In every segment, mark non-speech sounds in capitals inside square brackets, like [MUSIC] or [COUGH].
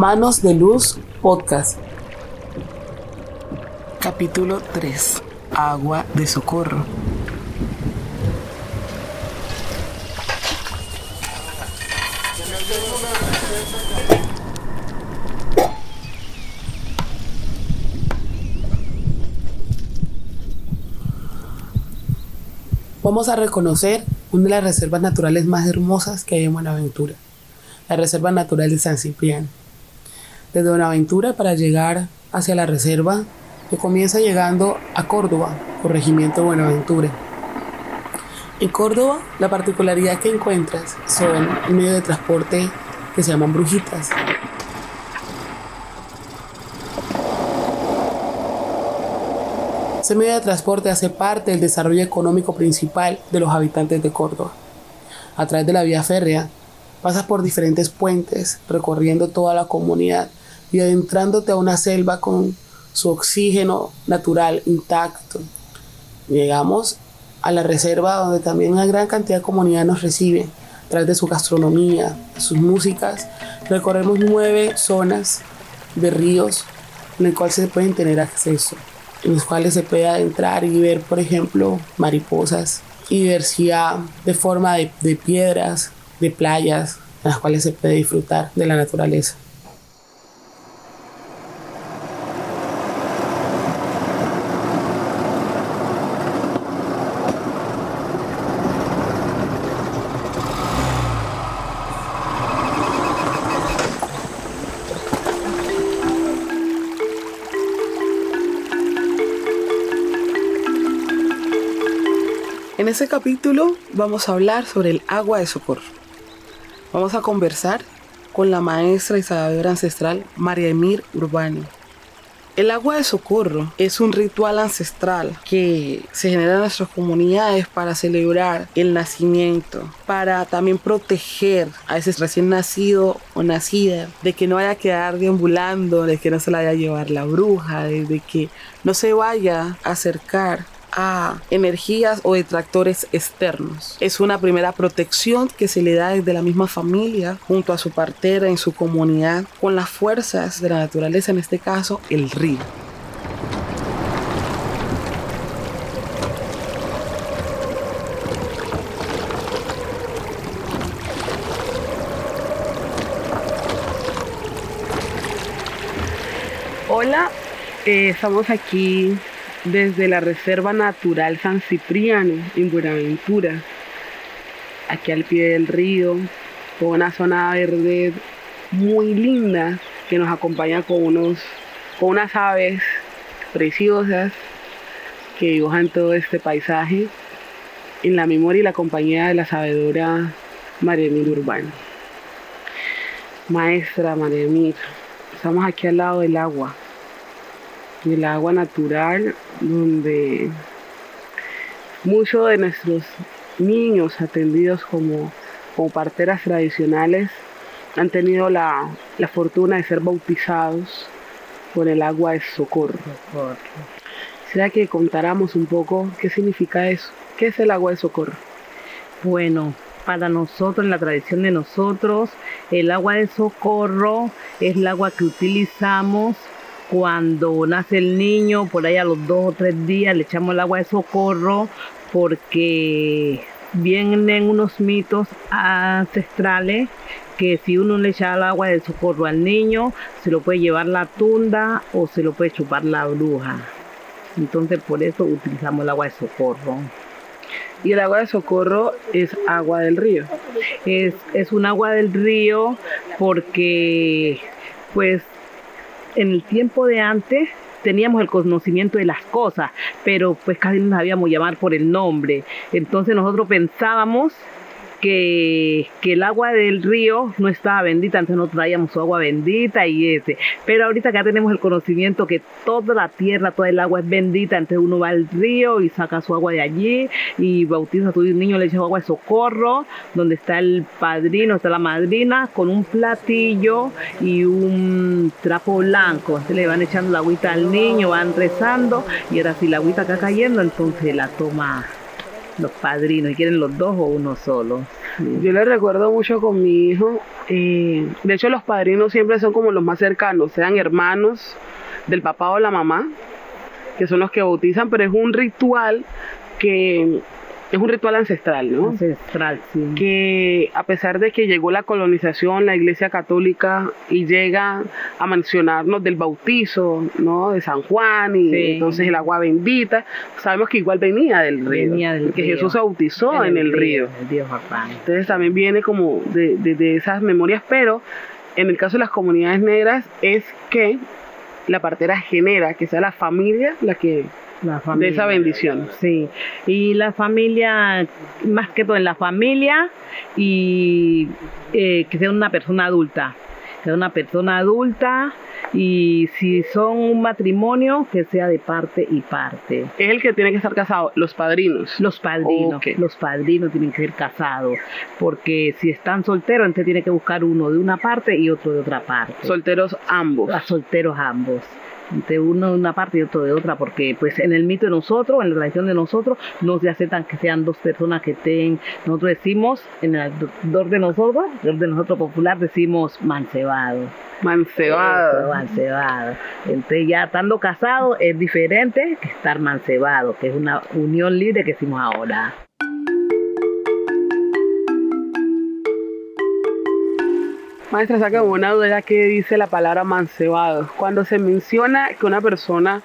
Manos de Luz Podcast. Capítulo 3. Agua de socorro. Vamos a reconocer una de las reservas naturales más hermosas que hay en Buenaventura, la Reserva Natural de San Cipriano. Desde Buenaventura para llegar hacia la reserva, que comienza llegando a Córdoba, corregimiento Buenaventura. En Córdoba, la particularidad que encuentras son un medio de transporte que se llaman brujitas, Este medio de transporte hace parte del desarrollo económico principal de los habitantes de Córdoba. A través de la vía férrea, pasas por diferentes puentes, recorriendo toda la comunidad y adentrándote a una selva con su oxígeno natural intacto. Llegamos a la reserva donde también una gran cantidad de comunidad nos recibe a de su gastronomía, sus músicas. Recorremos nueve zonas de ríos en el cual se pueden tener acceso en los cuales se puede adentrar y ver, por ejemplo, mariposas y diversidad de forma de, de piedras, de playas, en las cuales se puede disfrutar de la naturaleza. En este capítulo vamos a hablar sobre el agua de socorro. Vamos a conversar con la maestra y sabedora ancestral María Emir Urbani. El agua de socorro es un ritual ancestral que se genera en nuestras comunidades para celebrar el nacimiento, para también proteger a ese recién nacido o nacida de que no vaya a quedar deambulando, de que no se la vaya a llevar la bruja, de que no se vaya a acercar a energías o detractores externos. Es una primera protección que se le da desde la misma familia junto a su partera en su comunidad con las fuerzas de la naturaleza, en este caso el río. Hola, eh, estamos aquí desde la Reserva Natural San Cipriano en Buenaventura, aquí al pie del río, con una zona verde muy linda que nos acompaña con, unos, con unas aves preciosas que dibujan todo este paisaje en la memoria y la compañía de la sabedora María Emil Urbano. Maestra María Emil, estamos aquí al lado del agua, el agua natural donde muchos de nuestros niños atendidos como, como parteras tradicionales han tenido la, la, fortuna de ser bautizados por el agua de socorro. ¿Será que contáramos un poco qué significa eso? ¿Qué es el agua de socorro? Bueno, para nosotros, en la tradición de nosotros, el agua de socorro es el agua que utilizamos cuando nace el niño, por ahí a los dos o tres días le echamos el agua de socorro porque vienen unos mitos ancestrales que si uno le echa el agua de socorro al niño, se lo puede llevar la tunda o se lo puede chupar la bruja. Entonces por eso utilizamos el agua de socorro. Y el agua de socorro es agua del río. Es, es un agua del río porque pues en el tiempo de antes teníamos el conocimiento de las cosas, pero pues casi no sabíamos llamar por el nombre. Entonces nosotros pensábamos que, el agua del río no estaba bendita, antes no traíamos su agua bendita y ese. Pero ahorita ya tenemos el conocimiento que toda la tierra, toda el agua es bendita, entonces uno va al río y saca su agua de allí y bautiza a tu niño, le echa agua de socorro, donde está el padrino, está la madrina, con un platillo y un trapo blanco. Entonces le van echando la agüita al niño, van rezando y ahora si la agüita está cayendo, entonces la toma los padrinos, quieren los dos o uno solo. Yo le recuerdo mucho con mi hijo. eh, de hecho, los padrinos siempre son como los más cercanos, sean hermanos del papá o la mamá, que son los que bautizan, pero es un ritual que es un ritual ancestral, ¿no? Ancestral, sí. que a pesar de que llegó la colonización, la Iglesia Católica y llega a mencionarnos del bautizo, ¿no? De San Juan y Sí. entonces el agua bendita, sabemos que igual venía del río, Venía del que río. Jesús se bautizó en, el río. El río Jordán. Entonces también viene como de, de- de esas memorias, pero en el caso de las comunidades negras es que la partera genera que sea la familia la que La de esa bendición. Sí, y la familia, más que todo en la familia, y eh, que sea una persona adulta, que sea una persona adulta, y si son un matrimonio, que sea de parte y parte. Es el que tiene que estar casado, los padrinos. Los padrinos, los padrinos tienen que ser casados, porque si están solteros, entonces tiene que buscar uno de una parte y otro de otra parte. Solteros ambos. a solteros ambos. De uno de una parte y otro de otra, porque pues en el mito de nosotros, en la tradición de nosotros, no se aceptan que sean dos personas que estén, nosotros decimos, en el orden de nosotros, el de nosotros popular decimos mancebado. Eso, Mancebado. mancebado. Entonces ya estando casado es diferente que estar mancebado, que es una unión libre que hicimos ahora. Maestra, saca una duda que dice la palabra mancebado. Cuando se menciona que una persona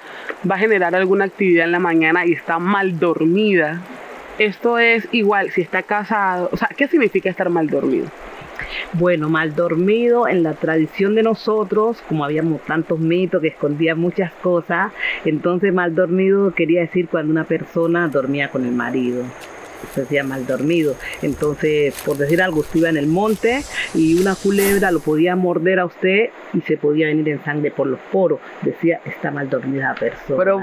va a generar alguna actividad en la mañana y está mal dormida, esto es igual si está casado. O sea, ¿qué significa estar mal dormido? Bueno, mal dormido en la tradición de nosotros, como habíamos tantos mitos que escondían muchas cosas, entonces mal dormido quería decir cuando una persona dormía con el marido. Se decía mal dormido. Entonces, por decir algo, usted iba en el monte y una culebra lo podía morder a usted y se podía venir en sangre por los poros. Decía, está mal dormida la persona. Pero,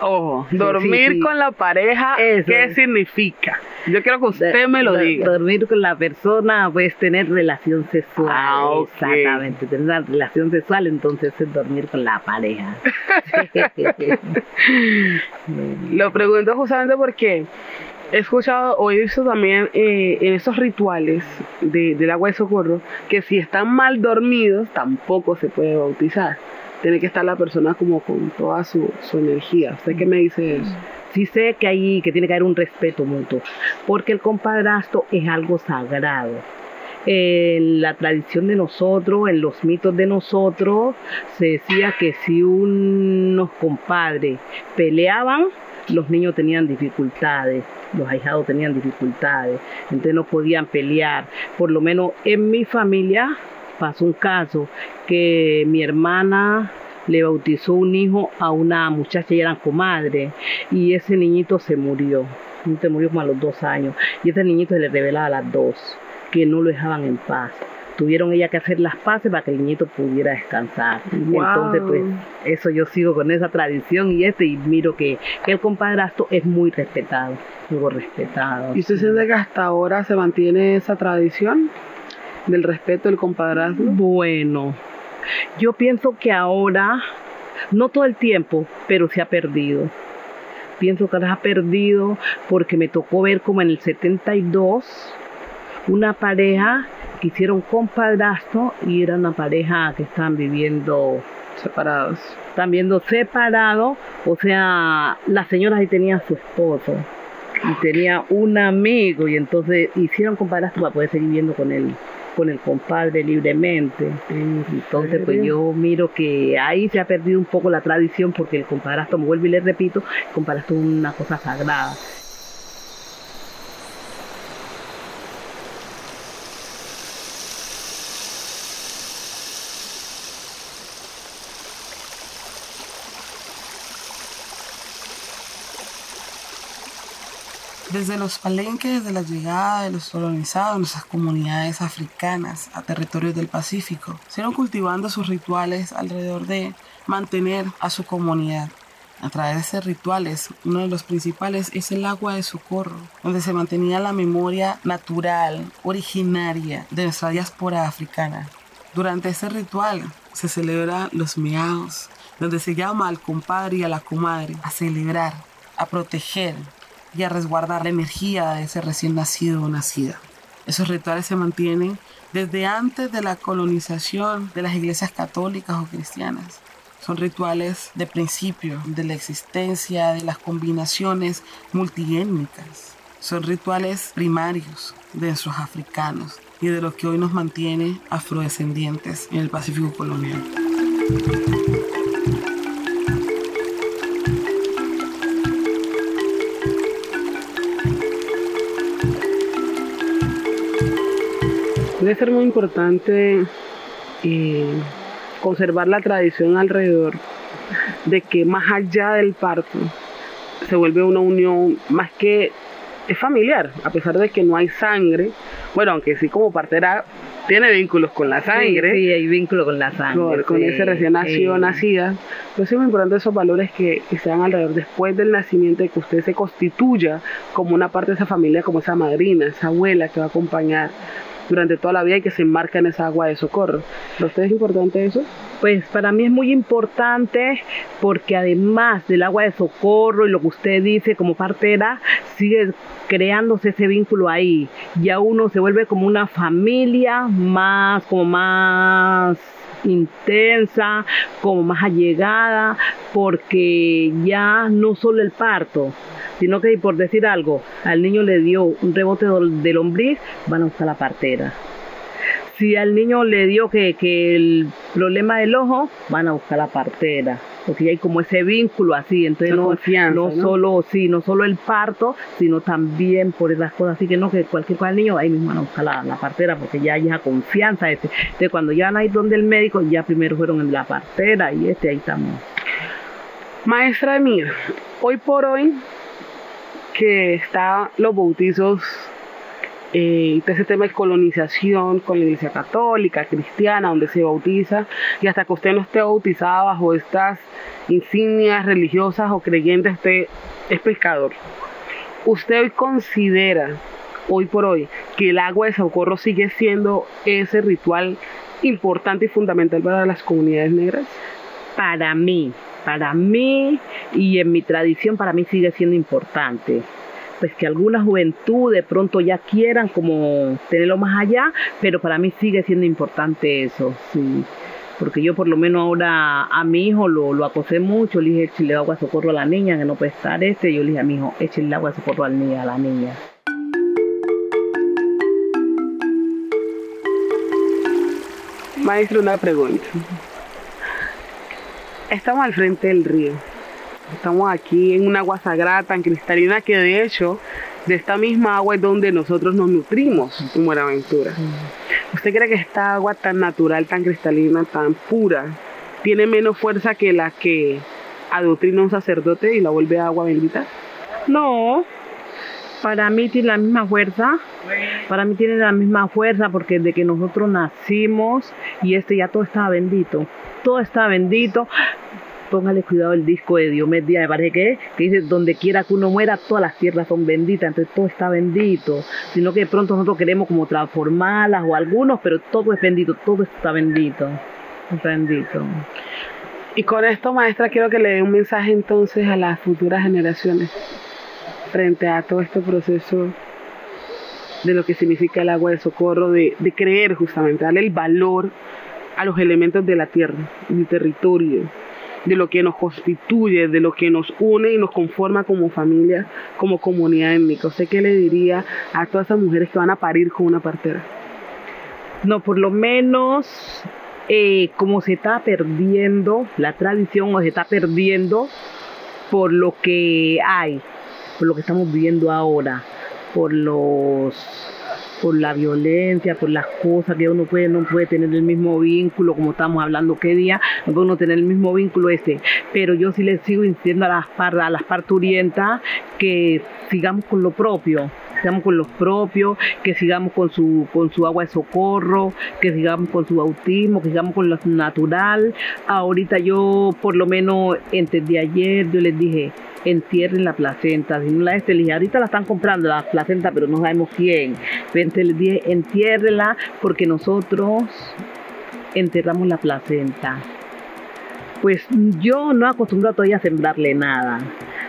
ojo, Sí, dormir sí, sí. con la pareja, Eso ¿qué es. significa? Yo quiero que usted De- me lo de- diga. Dormir con la persona, pues tener relación sexual. Ah, ok. Exactamente, tener una relación sexual, entonces es dormir con la pareja. [LAUGHS] Lo pregunto justamente porque he escuchado o he visto también eh, en esos rituales de- del agua de socorro que si están mal dormidos tampoco se puede bautizar. Tiene que estar la persona como con toda su, su energía. ¿Usted qué me dice eso? sí sé que hay que tiene que haber un respeto mutuo, porque el compadrastro es algo sagrado. En la tradición de nosotros, en los mitos de nosotros, se decía que si unos compadres peleaban, los niños tenían dificultades, los ahijados tenían dificultades, entonces no podían pelear. Por lo menos en mi familia pasó un caso que mi hermana le bautizó un hijo a una muchacha y eran comadre y ese niñito se murió, se murió como a los dos años y ese niñito se le revelaba a las dos que no lo dejaban en paz. Tuvieron ella que hacer las paces para que el niñito pudiera descansar. Wow. Entonces, pues, eso yo sigo con esa tradición y este, y miro que, que el compadrastro es muy respetado, muy respetado. ¿Y usted siente que hasta ahora se mantiene esa tradición del respeto del compadrazgo? Bueno, yo pienso que ahora, no todo el tiempo, pero se ha perdido. Pienso que se ha perdido porque me tocó ver como en el 72 una pareja que hicieron compadrastro y era una pareja que estaban viviendo Separados. están viendo separados, o sea, la señora ahí tenía a su esposo y tenía un amigo y entonces hicieron compadrastro para poder seguir viviendo con él con el compadre libremente. Entonces, pues yo miro que ahí se ha perdido un poco la tradición porque el compadrastro, me vuelvo y le repito, el compadrastro es una cosa sagrada. Desde los palenques de la llegada de los colonizados, nuestras comunidades africanas a territorios del Pacífico, siguieron cultivando sus rituales alrededor de mantener a su comunidad. A través de estos rituales, uno de los principales es el agua de socorro, donde se mantenía la memoria natural, originaria de nuestra diáspora africana. Durante este ritual se celebran los meaos, donde se llama al compadre y a la comadre a celebrar, a proteger y a resguardar la energía de ese recién nacido o nacida. Esos rituales se mantienen desde antes de la colonización de las iglesias católicas o cristianas. Son rituales de principio, de la existencia, de las combinaciones multiétnicas. Son rituales primarios de nuestros africanos y de lo que hoy nos mantiene afrodescendientes en el Pacífico colonial. Debe ser muy importante eh, conservar la tradición alrededor de que más allá del parto se vuelve una unión más que es familiar, a pesar de que no hay sangre. Bueno, aunque sí como partera tiene vínculos con la sangre. Sí, hay vínculo con la sangre. Con, ese recién nacido, nacida. Entonces es muy importante esos valores que, que sean alrededor después del nacimiento, de que usted se constituya como una parte de esa familia, como esa madrina, esa abuela que va a acompañar durante toda la vida y que se enmarca en esa agua de socorro. ¿Para usted es importante eso? Pues para mí es muy importante porque además del agua de socorro y lo que usted dice como partera, sigue creándose ese vínculo ahí. Ya uno se vuelve como una familia más, como más intensa, como más allegada, porque ya no solo el parto, sino que por decir algo, al niño le dio un rebote del lombriz, van a usar la partera. Si al niño le dio que, el problema del ojo, van a buscar la partera porque hay como ese vínculo así, entonces no, no, solo sí, no solo el parto, sino también por esas cosas así que no que cualquier cosa del niño ahí mismo van a buscar la, partera porque ya hay esa confianza este. Entonces cuando ya van a ir donde el médico, ya primero fueron en la partera y este ahí estamos. Maestra mía, hoy por hoy que está los bautizos eh, ese tema de colonización con la iglesia católica, cristiana, donde se bautiza, y hasta que usted no esté bautizado bajo estas insignias religiosas o creyentes, usted es pescador. ¿Usted hoy considera, hoy por hoy, que el agua de socorro sigue siendo ese ritual importante y fundamental para las comunidades negras? Para mí, para mí y en mi tradición, para mí sigue siendo importante pues que alguna juventud de pronto ya quieran como tenerlo más allá, pero para mí sigue siendo importante eso, sí. Porque yo por lo menos ahora a mi hijo lo, lo acosé mucho, le dije échale agua de socorro a la niña, que no puede estar este, yo le dije a mi hijo, échale agua de socorro al niño, a la niña. Maestro, una pregunta. Estamos al frente del río Estamos aquí en una agua sagrada tan cristalina que de hecho de esta misma agua es donde nosotros nos nutrimos en Buenaventura. ¿Usted cree que esta agua tan natural, tan cristalina, tan pura, tiene menos fuerza que la que adoctrina un sacerdote y la vuelve agua bendita? No, para mí tiene la misma fuerza. Para mí tiene la misma fuerza porque desde que nosotros nacimos y este ya todo está bendito. Todo está bendito póngale cuidado el disco de Diomedes Díaz, me parece que, que dice, donde quiera que uno muera, todas las tierras son benditas, entonces todo está bendito, sino que de pronto nosotros queremos como transformarlas o algunos, pero todo es bendito, todo está bendito, bendito. Y con esto, maestra, quiero que le dé un mensaje entonces a las futuras generaciones frente a todo este proceso de lo que significa el agua de socorro, de, de creer justamente, darle el valor a los elementos de la tierra, del territorio, de lo que nos constituye, de lo que nos une y nos conforma como familia, como comunidad étnica. ¿Usted qué le diría a todas esas mujeres que van a parir con una partera? No, por lo menos eh, como se está perdiendo la tradición o se está perdiendo por lo que hay, por lo que estamos viviendo ahora, por los por la violencia, por las cosas que uno puede, no puede tener el mismo vínculo, como estamos hablando qué día, no puede uno tener el mismo vínculo ese. Pero yo sí le sigo insistiendo a las, a las parturientas que sigamos con lo propio, sigamos con los propios, que sigamos con su, con su agua de socorro, que sigamos con su bautismo, que sigamos con lo natural. Ahorita yo por lo menos entendí ayer, yo les dije, entierren la placenta. Si no la ahorita la están comprando la placenta, pero no sabemos quién. Entonces les dije, entiérrela porque nosotros enterramos la placenta. Pues yo no acostumbro todavía a sembrarle nada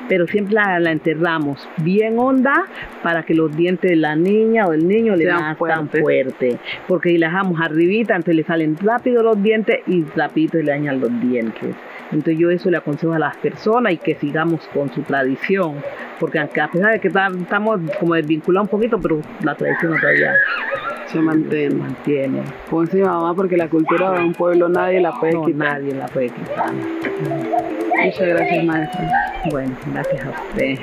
pero siempre la, enterramos bien honda para que los dientes de la niña o del niño le sean tan fuerte. Porque si la dejamos arribita, entonces le salen rápido los dientes y rapidito le dañan los dientes. Entonces yo eso le aconsejo a las personas y que sigamos con su tradición, porque aunque a pesar de que estamos como desvinculados un poquito, pero la tradición todavía se mantiene. mantiene. Como dice mamá, porque la cultura de un pueblo nadie la puede quitar. Nadie la puede quitar. Muchas gracias, maestra. Bueno, gracias a usted.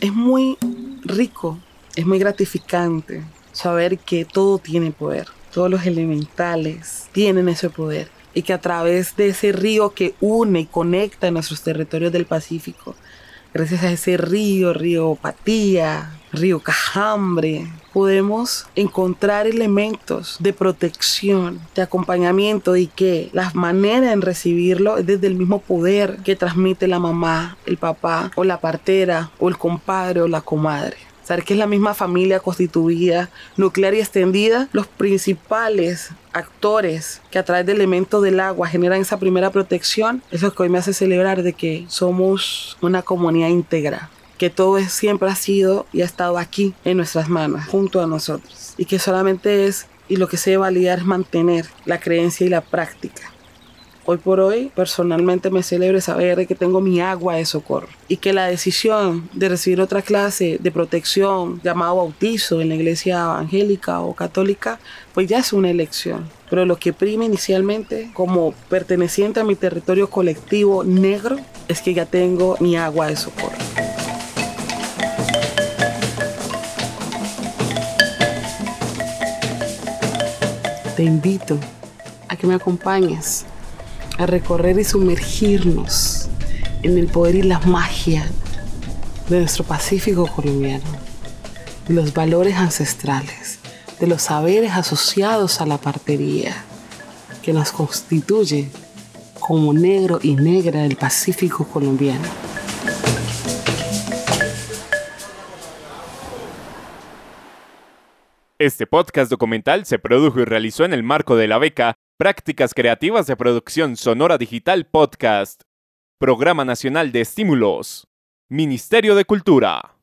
Es muy rico, es muy gratificante saber que todo tiene poder todos los elementales tienen ese poder y que a través de ese río que une y conecta nuestros territorios del Pacífico, gracias a ese río, río Patía, río Cajambre, podemos encontrar elementos de protección, de acompañamiento y que la manera en recibirlo es desde el mismo poder que transmite la mamá, el papá o la partera o el compadre o la comadre saber que es la misma familia constituida, nuclear y extendida, los principales actores que a través de elementos del agua generan esa primera protección, eso es lo que hoy me hace celebrar de que somos una comunidad íntegra, que todo siempre ha sido y ha estado aquí en nuestras manos, junto a nosotros, y que solamente es y lo que se debe validar es mantener la creencia y la práctica Hoy por hoy, personalmente me celebro saber que tengo mi agua de socorro y que la decisión de recibir otra clase de protección llamado bautizo en la iglesia evangélica o católica, pues ya es una elección. Pero lo que prima inicialmente como perteneciente a mi territorio colectivo negro es que ya tengo mi agua de socorro. Te invito a que me acompañes a recorrer y sumergirnos en el poder y la magia de nuestro Pacífico colombiano, de los valores ancestrales, de los saberes asociados a la partería que nos constituye como negro y negra del Pacífico colombiano. Este podcast documental se produjo y realizó en el marco de la beca Prácticas Creativas de Producción Sonora Digital Podcast. Programa Nacional de Estímulos. Ministerio de Cultura.